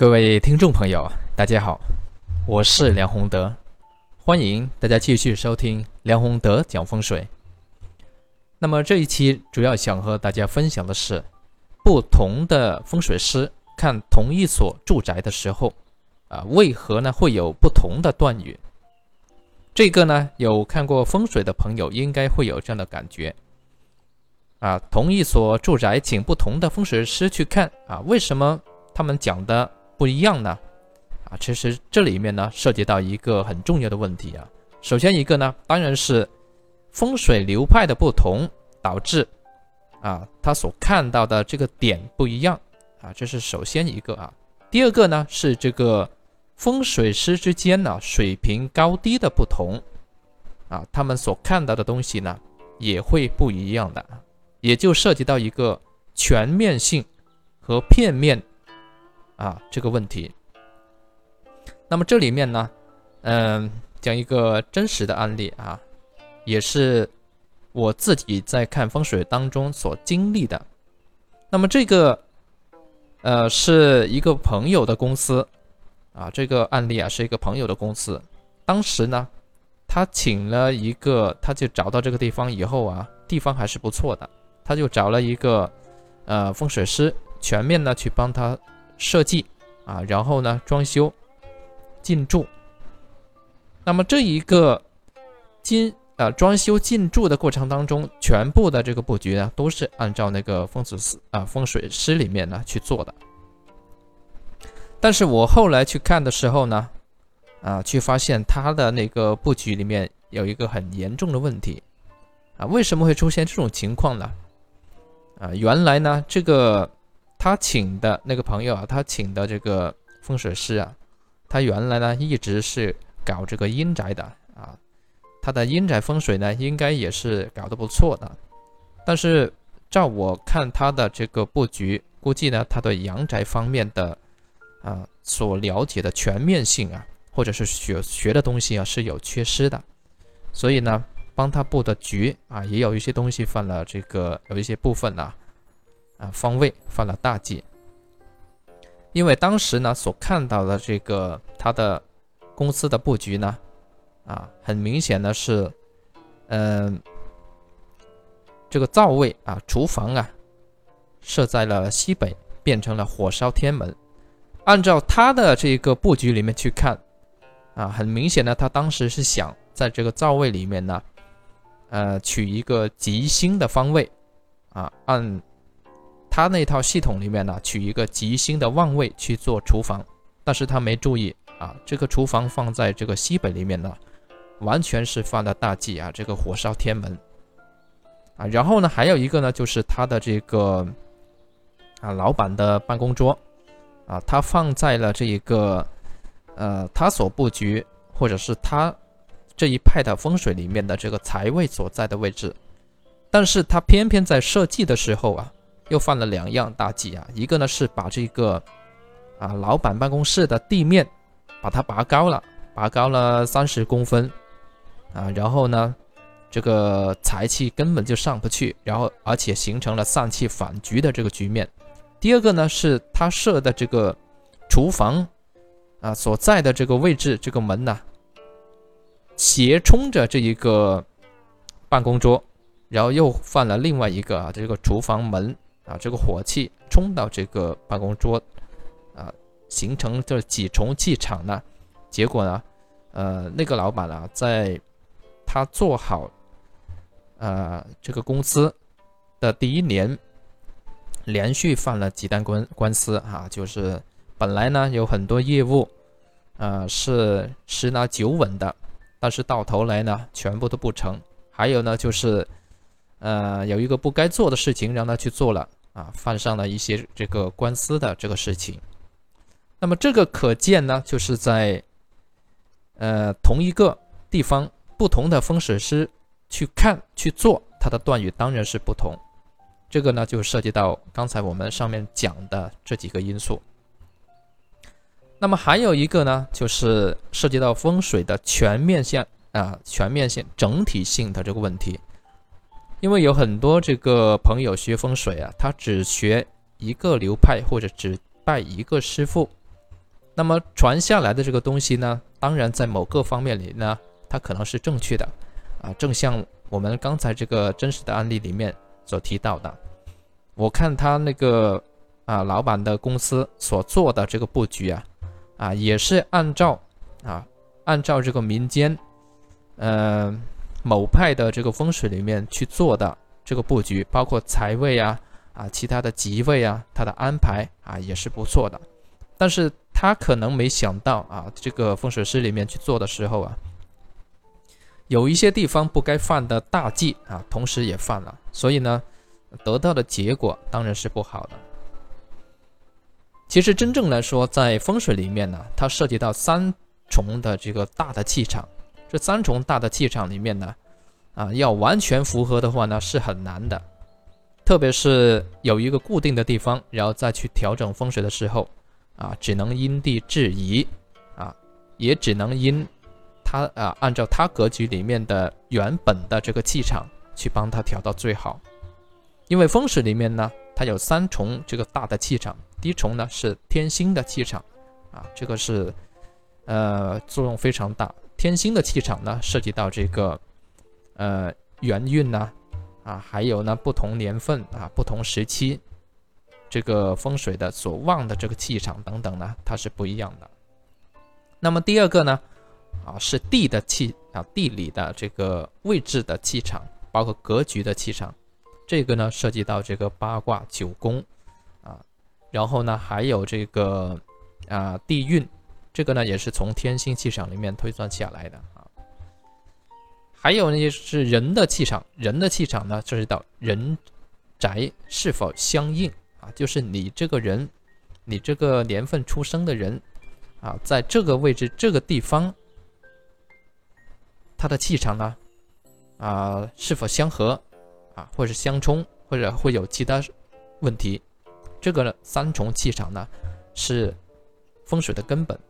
各位听众朋友，大家好，我是梁宏德，欢迎大家继续收听梁宏德讲风水。那么这一期主要想和大家分享的是，不同的风水师看同一所住宅的时候，啊，为何呢会有不同的断语？这个呢，有看过风水的朋友应该会有这样的感觉。啊，同一所住宅，请不同的风水师去看啊，为什么他们讲的不一样呢？啊，其实这里面呢涉及到一个很重要的问题啊。首先一个呢，当然是风水流派的不同导致啊，他所看到的这个点不一样啊，这是首先一个啊。第二个呢是这个风水师之间呢水平高低的不同啊，他们所看到的东西呢也会不一样的。也就涉及到一个全面性和片面啊这个问题。那么这里面呢，嗯，讲一个真实的案例啊，也是我自己在看风水当中所经历的。那么这个呃是一个朋友的公司啊，这个案例啊是一个朋友的公司。当时呢，他请了一个，他就找到这个地方以后啊，地方还是不错的。他就找了一个，呃，风水师，全面呢去帮他设计啊，然后呢，装修、进驻。那么这一个进呃装修进驻的过程当中，全部的这个布局呢，都是按照那个风水师啊风水师里面呢去做的。但是我后来去看的时候呢，啊，却发现他的那个布局里面有一个很严重的问题啊，为什么会出现这种情况呢？啊，原来呢，这个他请的那个朋友啊，他请的这个风水师啊，他原来呢一直是搞这个阴宅的啊，他的阴宅风水呢应该也是搞得不错的，但是照我看他的这个布局，估计呢他对阳宅方面的啊所了解的全面性啊，或者是学学的东西啊是有缺失的，所以呢。帮他布的局啊，也有一些东西犯了这个，有一些部分呢，啊方位犯了大忌。因为当时呢所看到的这个他的公司的布局呢，啊很明显的是，嗯，这个灶位啊，厨房啊设在了西北，变成了火烧天门。按照他的这个布局里面去看，啊很明显的，他当时是想在这个灶位里面呢。呃，取一个吉星的方位，啊，按他那套系统里面呢，取一个吉星的旺位去做厨房，但是他没注意啊，这个厨房放在这个西北里面呢，完全是犯了大忌啊，这个火烧天门，啊，然后呢，还有一个呢，就是他的这个啊，老板的办公桌，啊，他放在了这一个呃，他所布局或者是他。这一派的风水里面的这个财位所在的位置，但是他偏偏在设计的时候啊，又犯了两样大忌啊。一个呢是把这个啊老板办公室的地面把它拔高了，拔高了三十公分啊，然后呢这个财气根本就上不去，然后而且形成了丧气反局的这个局面。第二个呢是他设的这个厨房啊所在的这个位置，这个门呢。斜冲着这一个办公桌，然后又犯了另外一个啊，这个厨房门啊，这个火气冲到这个办公桌啊，形成这几重气场呢。结果呢，呃，那个老板啊，在他做好呃这个公司的第一年，连续犯了几单官官司啊，就是本来呢有很多业务啊是十拿九稳的。但是到头来呢，全部都不成。还有呢，就是，呃，有一个不该做的事情让他去做了啊，犯上了一些这个官司的这个事情。那么这个可见呢，就是在，呃，同一个地方，不同的风水师去看去做，它的断语当然是不同。这个呢，就涉及到刚才我们上面讲的这几个因素。那么还有一个呢，就是涉及到风水的全面性啊，全面性、整体性的这个问题。因为有很多这个朋友学风水啊，他只学一个流派或者只拜一个师傅那么传下来的这个东西呢，当然在某个方面里呢，它可能是正确的，啊，正像我们刚才这个真实的案例里面所提到的，我看他那个啊老板的公司所做的这个布局啊，啊也是按照啊按照这个民间，呃某派的这个风水里面去做的这个布局，包括财位啊啊其他的吉位啊，它的安排啊也是不错的，但是。他可能没想到啊，这个风水师里面去做的时候啊，有一些地方不该犯的大忌啊，同时也犯了，所以呢，得到的结果当然是不好的。其实真正来说，在风水里面呢，它涉及到三重的这个大的气场，这三重大的气场里面呢，啊，要完全符合的话呢，是很难的，特别是有一个固定的地方，然后再去调整风水的时候。啊，只能因地制宜，啊，也只能因他啊，按照他格局里面的原本的这个气场去帮他调到最好。因为风水里面呢，它有三重这个大的气场，第一重呢是天星的气场，啊，这个是呃作用非常大。天星的气场呢，涉及到这个呃元运呐，啊，还有呢不同年份啊，不同时期。这个风水的所旺的这个气场等等呢，它是不一样的。那么第二个呢，啊是地的气啊，地理的这个位置的气场，包括格局的气场，这个呢涉及到这个八卦九宫啊，然后呢还有这个啊地运，这个呢也是从天星气场里面推算下来的啊。还有呢就是人的气场，人的气场呢涉及到人宅是否相应。啊，就是你这个人，你这个年份出生的人，啊，在这个位置、这个地方，他的气场呢，啊，是否相合，啊，或者相冲，或者会有其他问题？这个呢，三重气场呢，是风水的根本。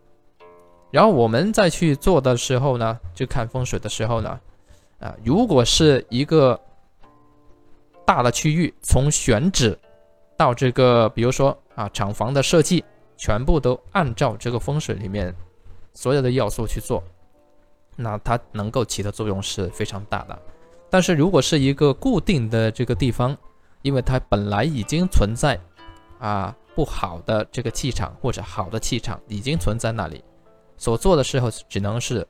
然后我们再去做的时候呢，就看风水的时候呢，啊，如果是一个大的区域，从选址。到这个，比如说啊，厂房的设计全部都按照这个风水里面所有的要素去做，那它能够起的作用是非常大的。但是如果是一个固定的这个地方，因为它本来已经存在啊不好的这个气场或者好的气场已经存在那里，所做的时候只能是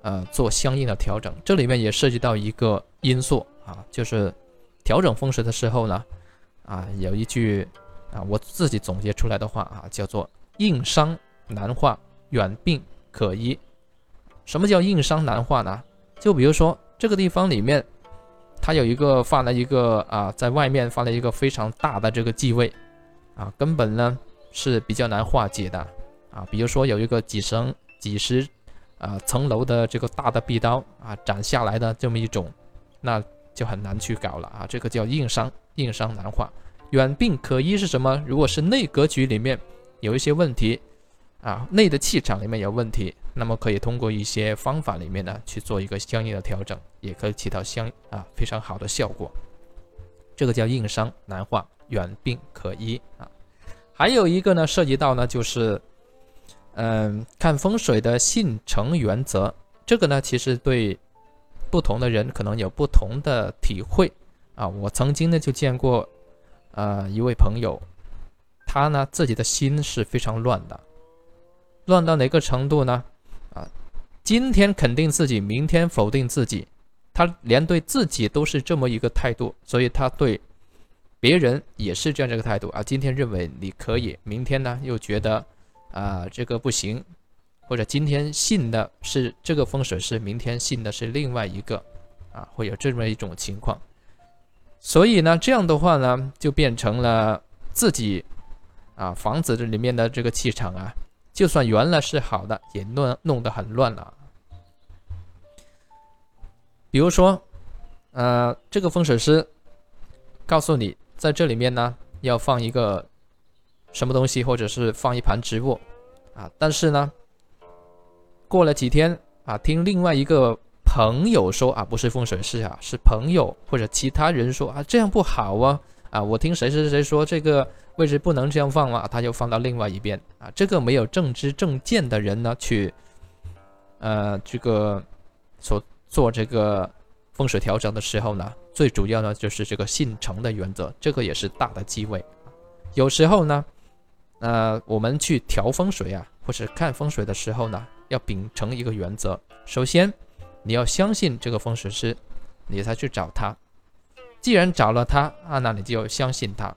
呃做相应的调整。这里面也涉及到一个因素啊，就是调整风水的时候呢。啊，有一句啊，我自己总结出来的话啊，叫做“硬伤难化，远病可医”。什么叫硬伤难化呢？就比如说这个地方里面，它有一个放了一个啊，在外面放了一个非常大的这个忌位啊，根本呢是比较难化解的啊。比如说有一个几层、几十啊层楼的这个大的壁刀啊斩下来的这么一种，那就很难去搞了啊。这个叫硬伤。硬伤难化，远病可医是什么？如果是内格局里面有一些问题啊，内的气场里面有问题，那么可以通过一些方法里面呢去做一个相应的调整，也可以起到相啊非常好的效果。这个叫硬伤难化，远病可医啊。还有一个呢，涉及到呢就是嗯看风水的信成原则，这个呢其实对不同的人可能有不同的体会。啊，我曾经呢就见过，呃，一位朋友，他呢自己的心是非常乱的，乱到哪个程度呢？啊，今天肯定自己，明天否定自己，他连对自己都是这么一个态度，所以他对别人也是这样这个态度啊。今天认为你可以，明天呢又觉得啊这个不行，或者今天信的是这个风水师，明天信的是另外一个，啊，会有这么一种情况。所以呢，这样的话呢，就变成了自己啊，房子这里面的这个气场啊，就算原来是好的，也弄弄得很乱了。比如说，呃，这个风水师告诉你，在这里面呢，要放一个什么东西，或者是放一盘植物啊，但是呢，过了几天啊，听另外一个。朋友说啊，不是风水师啊，是朋友或者其他人说啊，这样不好啊啊！我听谁谁谁说这个位置不能这样放啊，他就放到另外一边啊。这个没有正知正见的人呢，去，呃，这个所做这个风水调整的时候呢，最主要呢就是这个信诚的原则，这个也是大的机会。有时候呢，呃，我们去调风水啊，或者看风水的时候呢，要秉承一个原则，首先你要相信这个风水师，你才去找他。既然找了他啊，那你就要相信他。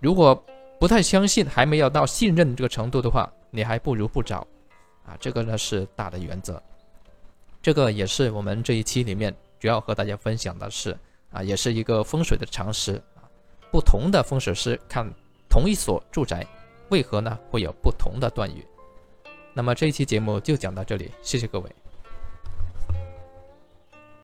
如果不太相信，还没有到信任这个程度的话，你还不如不找，啊，这个呢是大的原则。这个也是我们这一期里面主要和大家分享的是啊，也是一个风水的常识啊。不同的风水师看同一所住宅，为何呢会有不同的断语？那么这一期节目就讲到这里，谢谢各位。